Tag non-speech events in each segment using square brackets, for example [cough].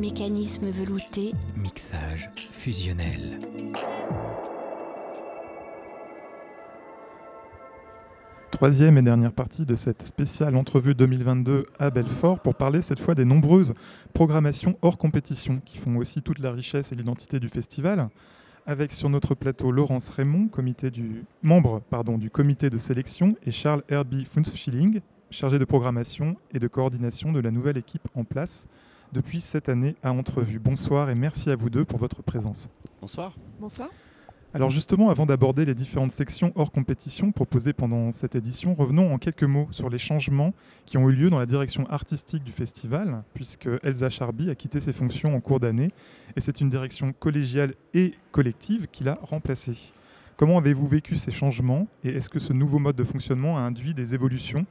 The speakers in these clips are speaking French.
Mécanisme velouté. Mixage fusionnel. Troisième et dernière partie de cette spéciale entrevue 2022 à Belfort pour parler cette fois des nombreuses programmations hors compétition qui font aussi toute la richesse et l'identité du festival. Avec sur notre plateau Laurence Raymond, comité du, membre pardon, du comité de sélection, et Charles Herbie Funfschilling, chargé de programmation et de coordination de la nouvelle équipe en place depuis cette année à Entrevue. Bonsoir et merci à vous deux pour votre présence. Bonsoir. Bonsoir. Alors justement, avant d'aborder les différentes sections hors compétition proposées pendant cette édition, revenons en quelques mots sur les changements qui ont eu lieu dans la direction artistique du festival, puisque Elsa Charby a quitté ses fonctions en cours d'année, et c'est une direction collégiale et collective qui l'a remplacée. Comment avez-vous vécu ces changements, et est-ce que ce nouveau mode de fonctionnement a induit des évolutions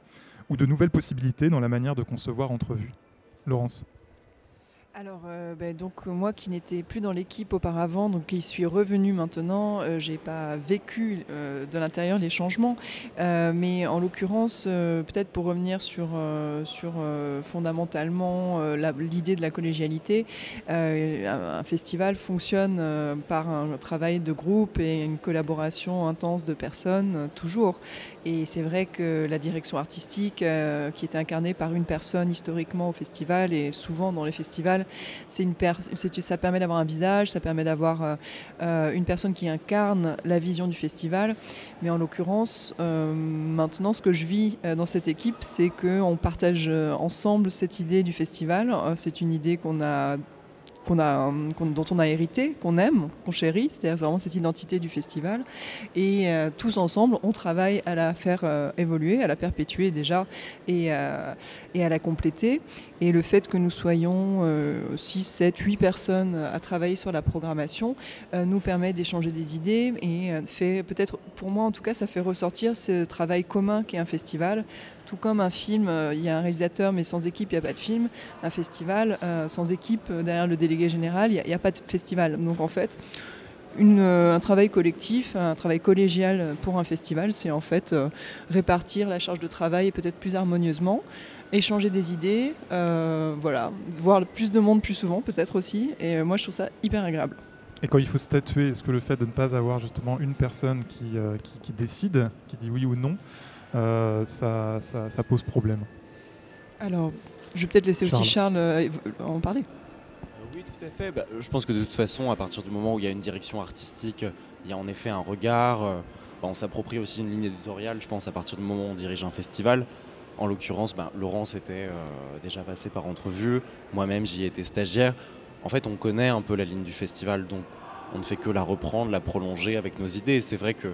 ou de nouvelles possibilités dans la manière de concevoir Entrevue Laurence alors, euh, ben, donc moi qui n'étais plus dans l'équipe auparavant, donc qui suis revenue maintenant, euh, j'ai pas vécu euh, de l'intérieur les changements, euh, mais en l'occurrence, peut-être pour revenir sur, sur fondamentalement l'idée de la collégialité, un, festival fonctionne par un travail de groupe et une collaboration intense de personnes toujours. Et c'est vrai que la direction artistique, qui est incarnée par une personne historiquement au festival et souvent dans les festivals, c'est une ça permet d'avoir un visage, ça permet d'avoir euh, euh, une personne qui incarne la vision du festival. Mais en l'occurrence, euh, maintenant, ce que je vis dans cette équipe, c'est qu'on partage ensemble cette idée du festival. C'est une idée qu'on a dont on a hérité, qu'on aime, qu'on chérit, c'est-à-dire vraiment cette identité du festival. Et euh, tous ensemble, on travaille à la faire euh, évoluer, à la perpétuer déjà et, euh, et à la compléter. Et le fait que nous soyons euh, 6, 7, 8 personnes à travailler sur la programmation nous permet d'échanger des idées et fait peut-être, pour moi en tout cas, ça fait ressortir ce travail commun qu'est un festival. Tout comme un film, il y a un réalisateur mais sans équipe, il n'y a pas de film. Un festival, sans équipe derrière le délégué général, il n'y a, pas de festival. Donc en fait, une, euh, un travail collectif, un travail collégial pour un festival, c'est en fait euh, répartir la charge de travail peut-être plus harmonieusement, échanger des idées, euh, voilà, voir plus de monde plus souvent peut-être aussi. Et moi, je trouve ça hyper agréable. Et quand il faut statuer, est-ce que le fait de ne pas avoir justement une personne qui, euh, qui, qui décide, qui dit oui ou non, euh, ça, ça- ça pose problème? Alors, je vais peut-être laisser Charles. aussi Charles en parler. Oui, tout à fait. Bah, je pense que de toute façon, à partir du moment où il y a une direction artistique, il y a en effet un regard. euh, bah, on s'approprie aussi une ligne éditoriale, je pense, à partir du moment où on dirige un festival. En l'occurrence, bah, Laurence était euh, déjà passé par entrevue. Moi-même, j'y étais stagiaire. En fait, on connaît un peu la ligne du festival, donc on ne fait que la reprendre, la prolonger avec nos idées. C'est vrai qu'il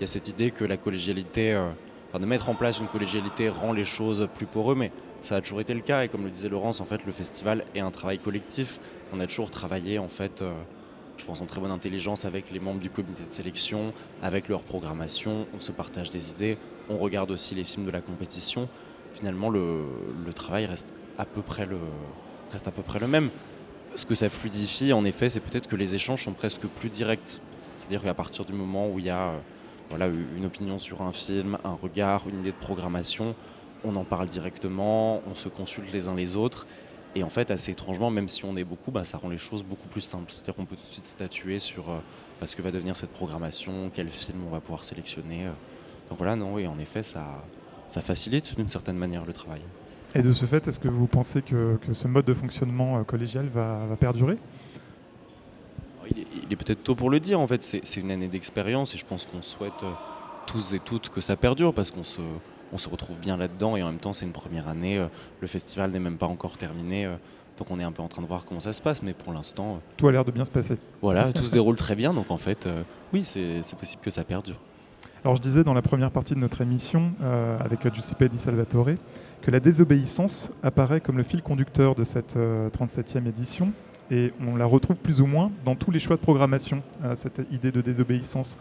y a cette idée que la collégialité, euh, enfin, de mettre en place une collégialité rend les choses plus poreux, mais ça a toujours été le cas. Et comme le disait Laurence, en fait, le festival est un travail collectif. On a toujours travaillé, en fait, euh, je pense en très bonne intelligence avec les membres du comité de sélection, avec leur programmation. On se partage des idées. On regarde aussi les films de la compétition. Finalement, le, travail reste à peu près le, reste à peu près le même. Ce que ça fluidifie, en effet, c'est peut-être que les échanges sont presque plus directs. C'est-à-dire qu'à partir du moment où il y a euh, voilà, une opinion sur un film, un regard, une idée de programmation, on en parle directement, on se consulte les uns les autres. Et en fait, assez étrangement, même si on est beaucoup, bah, ça rend les choses beaucoup plus simples. C'est-à-dire qu'on peut tout de suite statuer sur euh, bah, ce que va devenir cette programmation, quel film on va pouvoir sélectionner. euh. Donc voilà, non, et en effet, ça, ça facilite d'une certaine manière le travail. Et de ce fait, est-ce que vous pensez que, que ce mode de fonctionnement euh, collégial va, va perdurer? Alors, Il est, est peut-être tôt pour le dire, en fait, c'est une année d'expérience et je pense qu'on souhaite tous et toutes que ça perdure parce qu'on se, on se retrouve bien là-dedans et en même temps, c'est une première année. euh, le festival n'est même pas encore terminé, euh, donc on est un peu en train de voir comment ça se passe, mais pour l'instant, euh, Tout a l'air de bien se passer. voilà, tout se [laughs] déroule très bien, donc en fait, euh, oui, c'est possible que ça perdure. Alors je disais dans la première partie de notre émission, euh, avec Giuseppe Di Salvatore, que la désobéissance apparaît comme le fil conducteur de cette euh, 37e édition, et on la retrouve plus ou moins dans tous les choix de programmation, cette idée de désobéissance,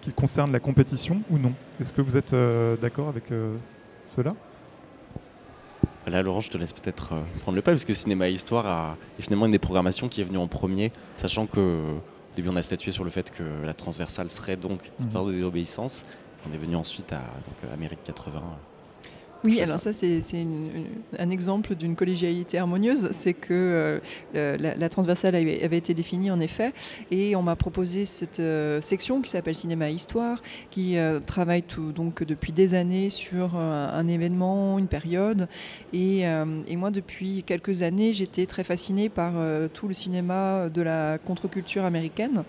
qu'il concerne la compétition ou non. Est-ce que vous êtes euh, d'accord avec euh, cela? Là, Laurent, je te laisse peut-être euh, prendre le pas, parce que Cinéma et Histoire a, est finalement une des programmations qui est venue en premier, sachant que au début, on a statué sur le fait que la transversale serait donc Histoire de désobéissance. On est venu ensuite à donc, euh, Amérique 80. Oui, alors ça, c'est un exemple d'une collégialité harmonieuse. C'est que euh, la, transversale avait, été définie en effet, et on m'a proposé cette euh, section qui s'appelle Cinéma Histoire, qui euh, travaille tout, donc depuis des années sur un, événement, une période. Et, moi, depuis quelques années, j'étais très fascinée par tout le cinéma de la contre-culture américaine,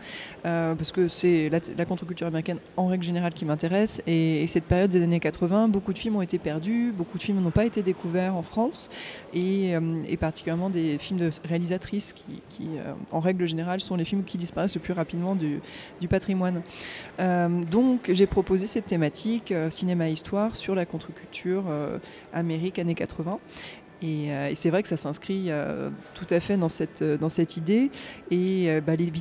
parce que c'est la, contre-culture américaine en règle générale qui m'intéresse. Et cette période des années 80, beaucoup de films ont été perdus beaucoup de films n'ont pas été découverts en France, et, euh, particulièrement des films de réalisatrices qui, euh, en règle générale, sont les films qui disparaissent le plus rapidement du, patrimoine. Euh, donc j'ai proposé cette thématique, cinéma-histoire, sur la contre-culture Amérique années 80. Euh, et, c'est vrai que ça s'inscrit euh, tout à fait dans cette, euh, dans cette idée. Et bah, les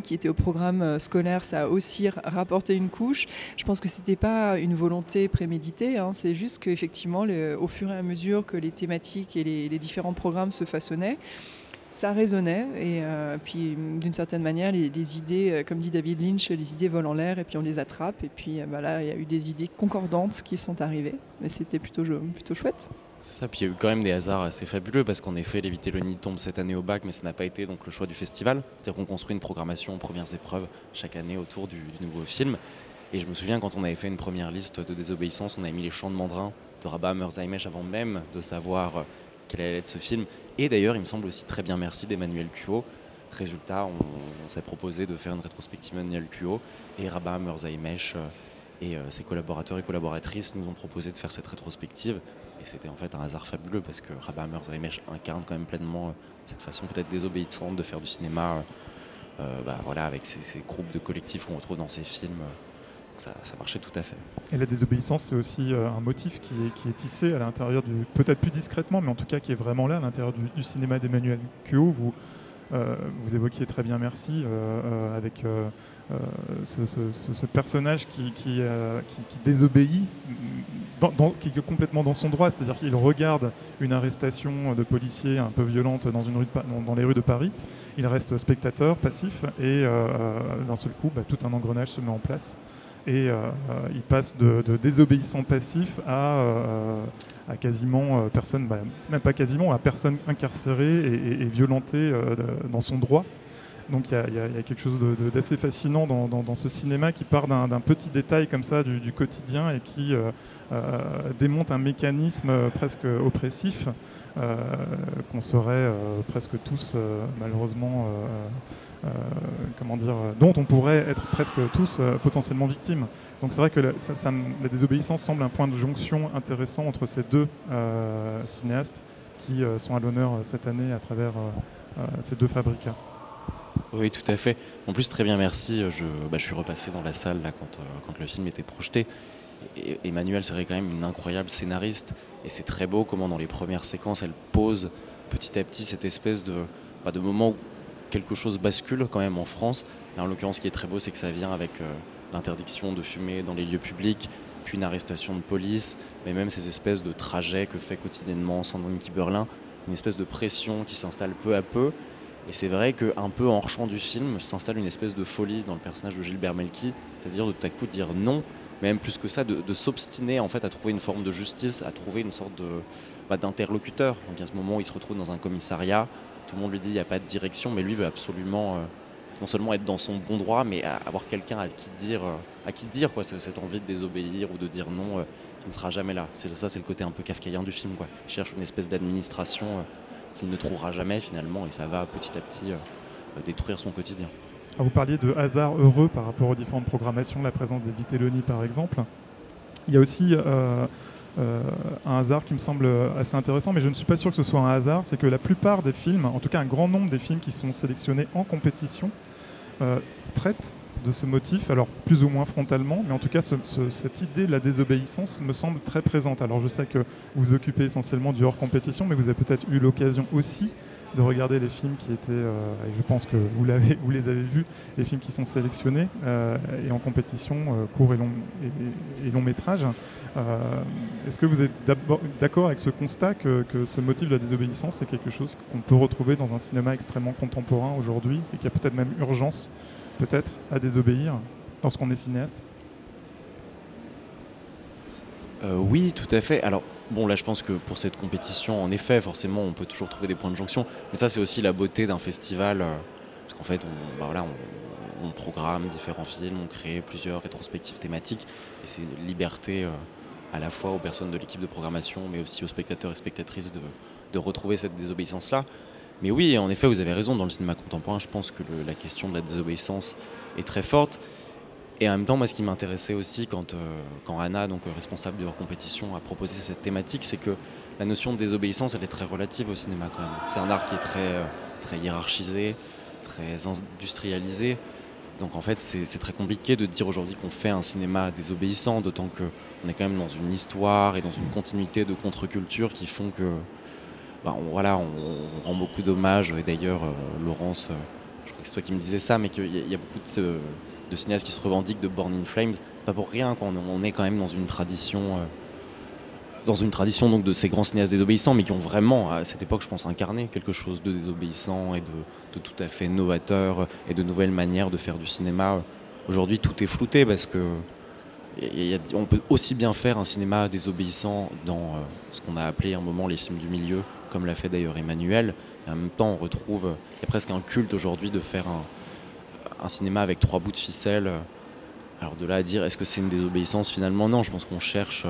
qui étaient au programme scolaire, ça a aussi rapporté une couche. Je pense que ce n'était pas une volonté préméditée, hein. c'est juste qu'effectivement, au fur et à mesure que les thématiques et les, différents programmes se façonnaient, ça résonnait et puis d'une certaine manière les, idées, comme dit David Lynch, les idées volent en l'air et puis on les attrape et puis bah, là il y a eu des idées concordantes qui sont arrivées et c'était plutôt, plutôt chouette. Puis il y a eu quand même des hasards assez fabuleux parce qu'en effet, les Vitelloni tombent cette année au bac, mais ça n'a pas été donc le choix du festival. C'est-à-dire qu'on construit une programmation premières épreuves chaque année autour du, nouveau film. Et je me souviens quand on avait fait une première liste de désobéissance, on avait mis les chants de Mandrin de Rabat Merzaimesh avant même de savoir euh, quel allait être ce film. Et d'ailleurs, il me semble aussi très bien merci d'Emmanuel Cuot. Résultat, on, s'est proposé de faire une rétrospective Emmanuel Cuot et Rabat Merzaimesh euh, et euh, ses collaborateurs et collaboratrices nous ont proposé de faire cette rétrospective et c'était en fait un hasard fabuleux parce que Rabat Merzaimesh incarne quand même pleinement euh, cette façon peut-être désobéissante de faire du cinéma, euh, bah, voilà, avec ces, groupes de collectifs qu'on retrouve dans ces films. Ça, marchait tout à fait. Et la désobéissance, c'est aussi un motif qui est, tissé à l'intérieur du, peut-être plus discrètement, mais en tout cas qui est vraiment là à l'intérieur du, cinéma d'Emmanuel Cuot. Vous, vous évoquiez très bien Merci avec ce, personnage qui, qui, qui désobéit qui est complètement dans son droit, c'est-à-dire qu'il regarde une arrestation de policiers un peu violente dans, dans, les rues de Paris, il reste spectateur, passif, et euh, euh, d'un seul coup, bah, tout un engrenage se met en place. Et euh, il passe de, désobéissant passif à, à quasiment personne, bah, même pas quasiment, à personne incarcérée et violentée dans son droit. Donc il y, a quelque chose d'assez fascinant dans, ce cinéma qui part d'un petit détail comme ça du, quotidien et qui euh, euh, démonte un mécanisme presque oppressif euh, qu'on serait presque tous malheureusement, comment dire, dont on pourrait être presque tous potentiellement victimes. Donc c'est vrai que la, la, désobéissance semble un point de jonction intéressant entre ces deux cinéastes qui sont à l'honneur cette année à travers ces deux fabricats. Oui, tout à fait. En plus, très bien, merci. Je, bah, suis repassé dans la salle là, quand, euh, le film était projeté. Et, Emmanuel, c'est quand même une incroyable scénariste. Et c'est très beau comment, dans les premières séquences, elle pose petit à petit cette espèce de, bah, de moment où quelque chose bascule quand même en France. Là, en l'occurrence, ce qui est très beau, c'est que ça vient avec euh, l'interdiction de fumer dans les lieux publics, puis une arrestation de police, mais même ces espèces de trajets que fait quotidiennement Sandrine Kiberlin, une espèce de pression qui s'installe peu à peu et c'est vrai qu'un peu en champ du film s'installe une espèce de folie dans le personnage de Gilbert Melki, c'est-à-dire de tout à coup dire non, même plus que ça, de, s'obstiner en fait à trouver une forme de justice, à trouver une sorte de, bah, d'interlocuteur. Donc à ce moment où il se retrouve dans un commissariat, tout le monde lui dit il n'y a pas de direction, mais lui veut absolument euh, non seulement être dans son bon droit, mais avoir quelqu'un à qui dire, euh, à qui dire quoi, cette envie de désobéir ou de dire non, euh, qui ne sera jamais là. C'est ça, c'est le côté un peu kafkaïen du film. Quoi. Il cherche une espèce d'administration qu'il ne trouvera jamais finalement et ça va petit à petit euh, détruire son quotidien. Ah, vous parliez de hasard heureux par rapport aux différentes programmations, la présence des Vitelloni par exemple. Il y a aussi euh, euh, un hasard qui me semble assez intéressant, mais je ne suis pas sûr que ce soit un hasard, c'est que la plupart des films, en tout cas un grand nombre des films qui sont sélectionnés en compétition, traitent de ce motif, alors plus ou moins frontalement, mais en tout cas cette idée de la désobéissance me semble très présente. Alors je sais que vous vous occupez essentiellement du hors compétition, mais vous avez peut-être eu l'occasion aussi de regarder les films qui étaient, euh, et je pense que vous, les avez vus, les films qui sont sélectionnés euh, et en compétition, euh, court et long, et, long métrage. Est-ce que vous êtes d'accord avec ce constat que, que, ce motif de la désobéissance, c'est quelque chose qu'on peut retrouver dans un cinéma extrêmement contemporain aujourd'hui et qu'il y a peut-être même urgence peut-être à désobéir lorsqu'on est cinéaste oui, tout à fait. Alors, bon, là, je pense que pour cette compétition, en effet, forcément, on peut toujours trouver des points de jonction. Mais ça, c'est aussi la beauté d'un festival. parce qu'en fait, on, bah, voilà, on, programme différents films, on crée plusieurs rétrospectives thématiques. Et c'est une liberté à la fois aux personnes de l'équipe de programmation, mais aussi aux spectateurs et spectatrices de retrouver cette désobéissance-là. Mais oui, en effet, vous avez raison, dans le cinéma contemporain, je pense que la question de la désobéissance est très forte. Et en même temps, moi, ce qui m'intéressait aussi quand, euh, quand Anna, donc responsable de leur compétition, a proposé cette thématique, c'est que la notion de désobéissance, elle est très relative au cinéma quand même. C'est un art qui est très, euh, très hiérarchisé, très industrialisé. Donc en fait, c'est très compliqué de dire aujourd'hui qu'on fait un cinéma désobéissant, d'autant qu'on est quand même dans une histoire et dans une continuité de contre-culture qui font que bah, on, voilà, on, rend beaucoup d'hommages. Et d'ailleurs, euh, Laurence, euh, je crois que c'est toi qui me disais ça, mais qu'il y, a beaucoup de, cinéastes qui se revendiquent de Born in Flames. Pas pour rien, on, est quand même dans une tradition euh, dans une tradition donc de ces grands cinéastes désobéissants, mais qui ont vraiment, à cette époque, je pense, incarné quelque chose de désobéissant et de, tout à fait novateur et de nouvelles manières de faire du cinéma. Aujourd'hui, tout est flouté parce que on peut aussi bien faire un cinéma désobéissant dans ce qu'on a appelé un moment les films du milieu, comme l'a fait d'ailleurs Emmanuel. Et en même temps, on retrouve, il y a presque un culte aujourd'hui de faire un, cinéma avec trois bouts de ficelle. Alors de là à dire, est-ce que c'est une désobéissance Finalement, non. Je pense qu'on cherche,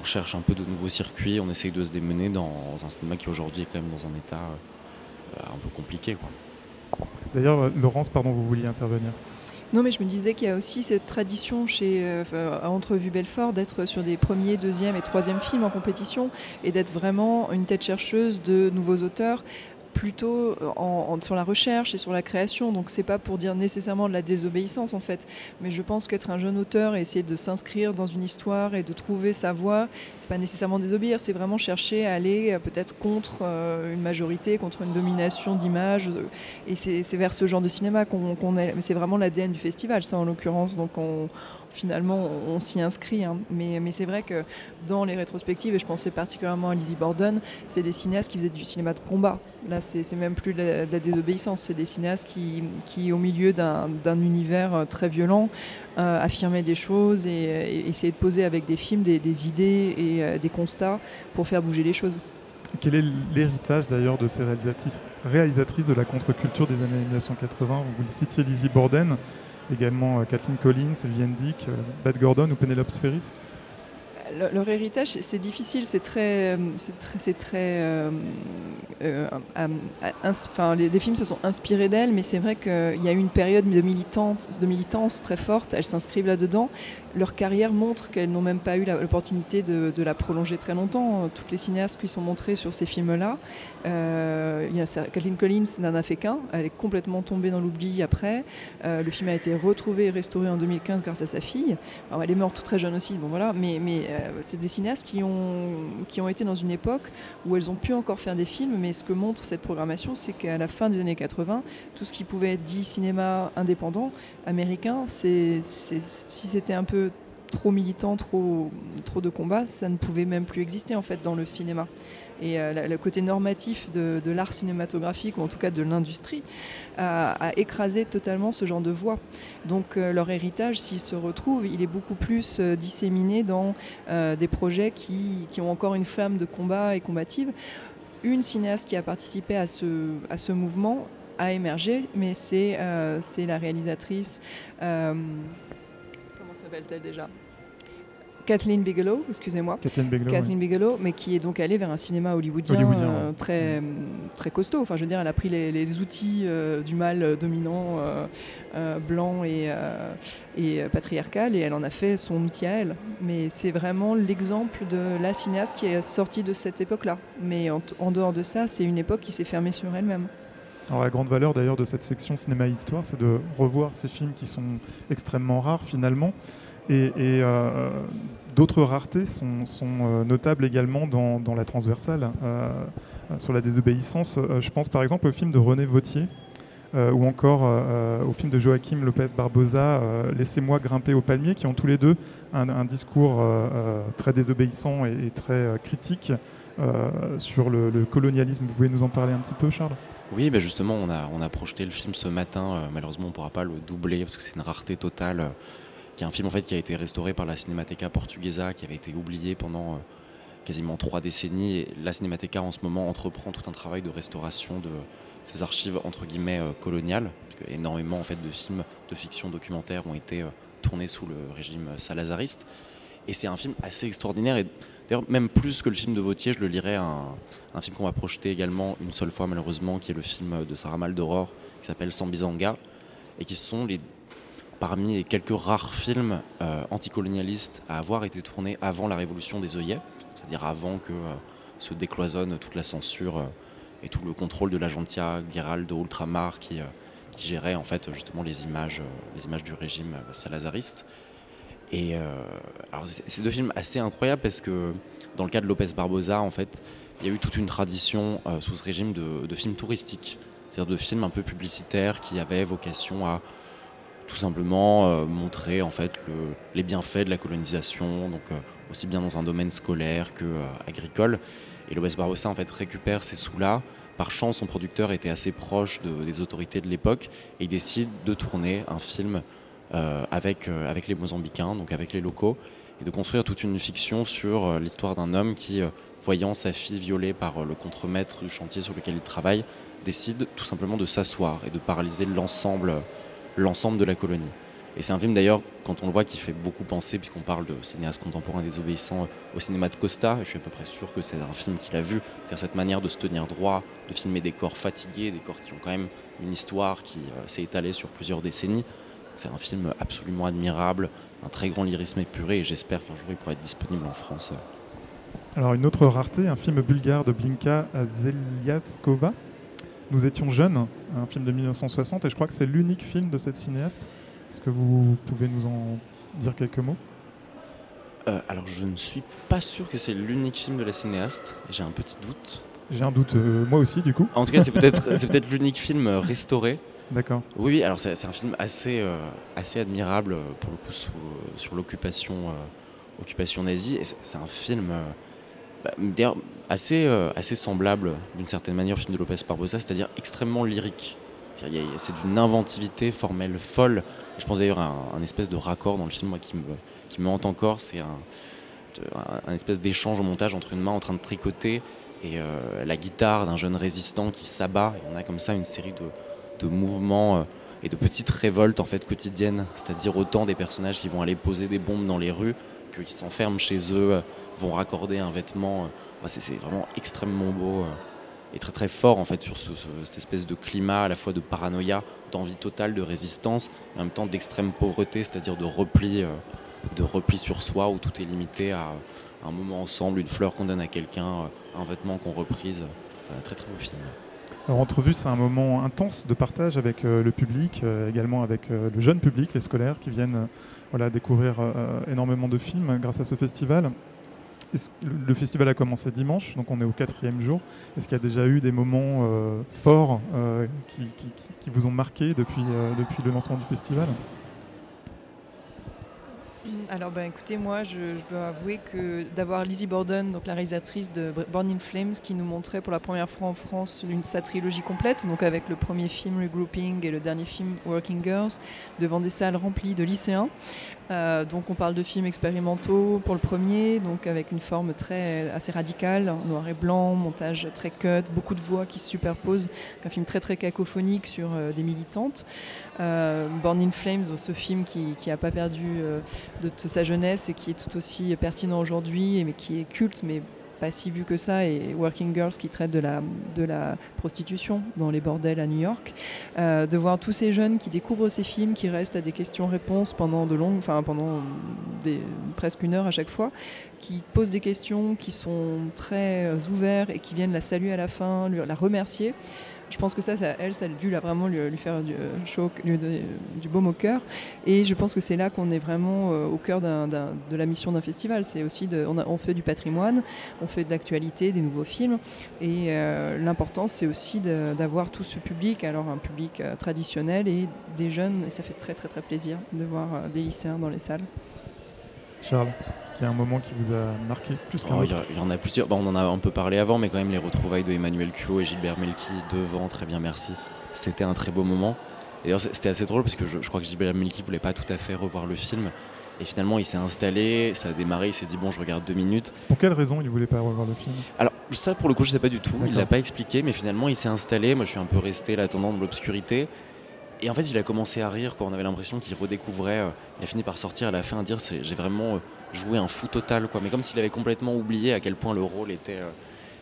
on cherche un peu de nouveaux circuits. On essaye de se démener dans un cinéma qui aujourd'hui est quand même dans un état euh, un peu compliqué. D'ailleurs, Laurence, pardon, vous vouliez intervenir? Non, mais je me disais qu'il y a aussi cette tradition chez euh, Entrevue Belfort d'être sur des premiers, deuxième et troisième films en compétition et d'être vraiment une tête chercheuse de nouveaux auteurs plutôt euh, sur la recherche et sur la création. Donc c'est pas pour dire nécessairement de la désobéissance en fait, mais je pense qu'être un jeune auteur et essayer de s'inscrire dans une histoire et de trouver sa voie, c'est pas nécessairement désobéir, c'est vraiment chercher à aller euh, peut-être contre euh, une majorité, contre une domination d'image. Et c'est vers ce genre de cinéma qu'on est. Mais c'est vraiment l'ADN du festival, ça en l'occurrence. Donc on, finalement, on, s'y inscrit. Hein. Mais, c'est vrai que dans les rétrospectives, et je pensais particulièrement à Lizzie Borden, c'est des cinéastes qui faisaient du cinéma de combat. Là, c'est même plus de la, désobéissance, c'est des cinéastes qui, au milieu d'un univers euh, très violent, euh, affirmaient des choses et, essayaient de poser avec des films des, idées et euh, des constats pour faire bouger les choses. Quel est l'héritage d'ailleurs de ces réalisatrices, réalisatrices de la contre-culture des années 1980 Vous citiez Lizzie Borden également euh, Kathleen Collins, Vivienne Dick, euh, Beth Gordon ou Penelope Spheris leur héritage, c'est difficile, c'est très, c'est très, euh, enfin, les, films se sont inspirés d'elles, mais c'est vrai qu'il y a eu une période de militance, de militance très forte. Elles s'inscrivent là-dedans leur carrière montre qu'elles n'ont même pas eu l'opportunité de, la prolonger très longtemps. Toutes les cinéastes qui sont montrés sur ces films-là, euh, Kathleen Collins n'en a fait qu'un. Elle est complètement tombée dans l'oubli après. Euh, le film a été retrouvé et restauré en 2015 grâce à sa fille. elle est morte très jeune aussi, bon voilà. Mais, mais euh, c'est des cinéastes qui ont, qui ont été dans une époque où elles ont pu encore faire des films. Mais ce que montre cette programmation, c'est qu'à la fin des années 80, tout ce qui pouvait être dit cinéma indépendant américain, c'est, si c'était un peu trop militant, trop, de combats, ça ne pouvait même plus exister en fait dans le cinéma. Et euh, le côté normatif de, l'art cinématographique, ou en tout cas de l'industrie, a, écrasé totalement ce genre de voix. Donc euh, leur héritage, s'il se retrouve, il est beaucoup plus euh, disséminé dans des projets qui, ont encore une flamme de combat et combative. Une cinéaste qui a participé à ce, mouvement a émergé, mais c'est la réalisatrice s'appelle-t-elle déjà? Kathleen Bigelow, excusez-moi. Kathleen Bigelow. mais qui est donc allée vers un cinéma hollywoodien, euh, très, très costaud. Enfin, je veux dire, elle a pris les, outils euh, du mal dominant euh, blanc et, et patriarcal et elle en a fait son outil à elle. Mais c'est vraiment l'exemple de la cinéaste qui est sortie de cette époque-là. Mais en dehors de ça, c'est une époque qui s'est fermée sur elle-même. Alors la grande valeur d'ailleurs de cette section cinéma et histoire, c'est de revoir ces films qui sont extrêmement rares finalement. Et, euh, d'autres raretés sont, euh, notables également dans, la transversale, euh, sur la désobéissance. je pense par exemple au film de René Vautier, ou encore au film de Joachim Lopez Barbosa, Laissez-moi grimper au palmier, qui ont tous les deux un, discours très désobéissant et, très critique sur le, le, colonialisme. Vous pouvez nous en parler un petit peu, Charles? Oui, bah justement, on a, on a projeté le film ce matin. Malheureusement, on ne pourra pas le doubler parce que c'est une rareté totale qui est un film en fait qui a été restauré par la Cinémathèque Portuguesa, qui avait été oublié pendant quasiment trois décennies. La Cinémathèque en ce moment entreprend tout un travail de restauration de ces archives entre guillemets coloniales, puisque énormément en fait de films de fiction documentaire ont été tournés sous le régime salazariste. Et c'est un film assez extraordinaire. Et d'ailleurs, même plus que le film de Vautier, je le lirais un, un film qu'on va projeter également une seule fois, malheureusement, qui est le film de Sarah Maldoror, qui s'appelle Sambizanga, et qui sont les, parmi les quelques rares films euh, anticolonialistes à avoir été tournés avant la révolution des œillets, c'est-à-dire avant que euh, se décloisonne toute la censure euh, et tout le contrôle de l'agentia Gerald de Ultramar qui, gérait en fait justement les images, les images du régime salazariste. Et alors c'est deux films assez incroyables parce que dans le cas de Lopez Barbosa, en fait, il y a eu toute une tradition sous ce régime de, films touristiques, c'est-à-dire de films un peu publicitaires qui avaient vocation à tout simplement euh, montrer en fait les bienfaits de la colonisation, donc aussi bien dans un domaine scolaire que agricole. Et Lopez Barbosa en fait récupère ces sous-là. Par chance, son producteur était assez proche des autorités de l'époque et il décide de tourner un film euh, avec, euh, les Mozambicains, donc avec les locaux, et de construire toute une fiction sur euh, l'histoire d'un homme qui, voyant sa fille violée par le contremaître du chantier sur lequel il travaille, décide tout simplement de s'asseoir et de paralyser l'ensemble l'ensemble de la colonie. Et c'est un film d'ailleurs, quand on le voit, qui fait beaucoup penser, puisqu'on parle de cinéaste contemporain désobéissant au cinéma de Costa, je suis à peu près sûr que c'est un film qu'il a vu, c'est-à-dire cette manière de se tenir droit, de filmer des corps fatigués, des corps qui ont quand même une histoire qui s'est étalée sur plusieurs décennies. C'est un film absolument admirable, un très grand lyrisme épuré et j'espère qu'un jour il pourra être disponible en France. Alors une autre rareté, un film bulgare de Blinka Zeliaskova. Nous étions jeunes, un film de 1960 et je crois que c'est l'unique film de cette cinéaste. Est-ce que vous pouvez nous en dire quelques mots? Euh, Alors je ne suis pas sûr que c'est l'unique film de la cinéaste, j'ai un petit doute. J'ai un doute, euh, moi aussi du coup. En tout cas c'est peut-être [laughs] peut l'unique film restauré. D'accord. Oui, alors c'est un film assez, euh, assez admirable euh, pour le coup sur l'occupation euh, occupation nazie. C'est un film bah, assez, assez semblable d'une certaine manière au film de Lopez Barbosa, c'est-à-dire extrêmement lyrique. C'est d'une inventivité formelle folle. je pense d'ailleurs à un, espèce de raccord dans le film moi, qui, me, qui hante encore. C'est un, espèce d'échange au montage entre une main en train de tricoter et la guitare d'un jeune résistant qui s'abat. on a comme ça une série de, de mouvements euh, et de petites révoltes en fait quotidiennes, c'est-à-dire autant des personnages qui vont aller poser des bombes dans les rues que qui s'enferment chez eux, euh, vont raccorder un vêtement. Euh. C'est vraiment extrêmement beau et très très fort en fait sur cette espèce de climat à la fois de paranoïa, d'envie totale de résistance, et en même temps d'extrême pauvreté, c'est-à-dire de repli, de repli sur soi où tout est limité à un moment ensemble, une fleur qu'on donne à quelqu'un, un vêtement qu'on reprise. un très très beau film. Alors, Entrevue, c'est un moment intense de partage avec euh, le public, euh, également avec euh, le jeune public, les scolaires qui viennent découvrir énormément de films grâce à ce festival. Le festival a commencé dimanche, donc on est au quatrième jour. Est-ce qu'il y a déjà eu des moments forts qui, qui, vous ont marqué depuis, depuis le lancement du festival? Alors, ben, écoutez, moi, je, dois avouer que d'avoir Lizzie Borden, la réalisatrice de Born in Flames, qui nous montrait pour la première fois en France sa trilogie complète, donc avec le premier film Regrouping et le dernier film Working Girls, devant des salles remplies de lycéens, euh, donc on parle de films expérimentaux pour le premier, donc avec une forme très assez radicale, noir et blanc, montage très cut, beaucoup de voix qui se superposent, un film très très cacophonique sur euh, des militantes. Euh, Born in Flames, ce film qui n'a pas perdu de, de, sa jeunesse et qui est tout aussi pertinent aujourd'hui, mais qui est culte, mais pas si vu que ça, et Working Girls qui traite de la, de la prostitution dans les bordels à New York, euh, de voir tous ces jeunes qui découvrent ces films, qui restent à des questions-réponses pendant de longues, enfin pendant des, presque une heure à chaque fois, qui posent des questions, qui sont très ouverts et qui viennent la saluer à la fin, la remercier je pense que ça, elle, ça a dû vraiment lui, faire du, euh, chaud, du baume au cœur. Et je pense que c'est là qu'on est vraiment euh, au cœur de la mission d'un festival. C'est aussi de, on, fait du patrimoine, on fait de l'actualité, des nouveaux films. Et euh, l'important, c'est aussi d'avoir tout ce public, alors un public traditionnel et des jeunes. Et ça fait très très très plaisir de voir des lycéens dans les salles. Charles, est-ce qu'il y a un moment qui vous a marqué plus qu'un oh, Il y, en a plusieurs. on en a un peu parlé avant, mais quand même les retrouvailles de Emmanuel Cuo et Gilbert Melki devant, très bien merci. C'était un très beau moment. d'ailleurs, c'était assez drôle parce que je, crois que Jibril Melki voulait pas tout à fait revoir le film. Et finalement, il s'est installé, ça a démarré, il s'est dit bon, je regarde deux minutes. Pour quelle raison il voulait pas revoir le film? Alors, ça, pour le coup, je sais pas du tout. Il l'a pas expliqué, mais finalement, il s'est installé. Moi, je suis un peu resté là, attendant de l'obscurité. Et en fait, il a commencé à rire, quoi. On avait l'impression qu'il redécouvrait. Euh, il a fini par sortir à la fin à dire j'ai vraiment euh, joué un fou total, quoi. Mais comme s'il avait complètement oublié à quel point le rôle était, euh,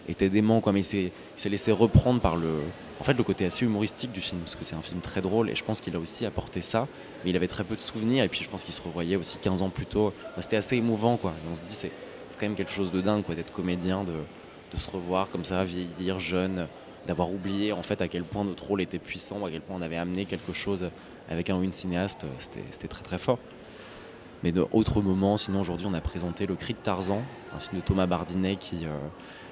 était dément, quoi. Mais il s'est laissé reprendre par le, en fait, le côté assez humoristique du film, parce que c'est un film très drôle. Et je pense qu'il a aussi apporté ça. Mais il avait très peu de souvenirs. Et puis, je pense qu'il se revoyait aussi 15 ans plus tôt. C'était assez émouvant, quoi. Et on se dit c'est quand même quelque chose de dingue, d'être comédien, de, de se revoir comme ça, vieillir, jeune d'avoir oublié en fait à quel point notre rôle était puissant, à quel point on avait amené quelque chose avec un ou une cinéaste, c'était très très fort. Mais d'autres moments, sinon aujourd'hui on a présenté Le Cri de Tarzan, un film de Thomas Bardinet qui, euh,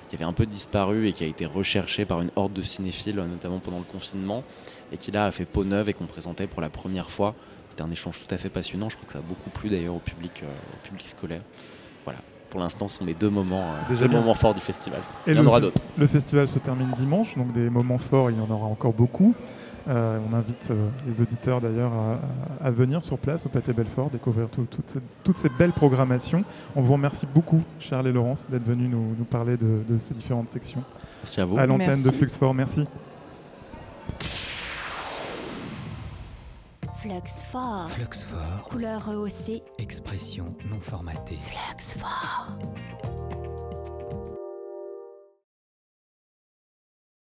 qui, avait un peu disparu et qui a été recherché par une horde de cinéphiles, notamment pendant le confinement, et qui là a fait peau neuve et qu'on présentait pour la première fois. C'était un échange tout à fait passionnant, je crois que ça a beaucoup plu d'ailleurs au public, euh, au public scolaire. Voilà pour l'instant, sont les deux moments, euh, deux moments forts du festival. Et il y en aura d'autres. Le festival se termine dimanche, donc des moments forts, il y en aura encore beaucoup. Euh, on invite euh, les auditeurs d'ailleurs à, venir sur place au Pâté Belfort, découvrir toutes ces belles programmations. On vous remercie beaucoup, Charles et Laurence, d'être venus nous, parler de, de, ces différentes sections. Merci à vous. À l'antenne de Fluxfort, merci. Flux fort. Flux fort. Couleur rehaussée. Expression non formatée. Flux fort.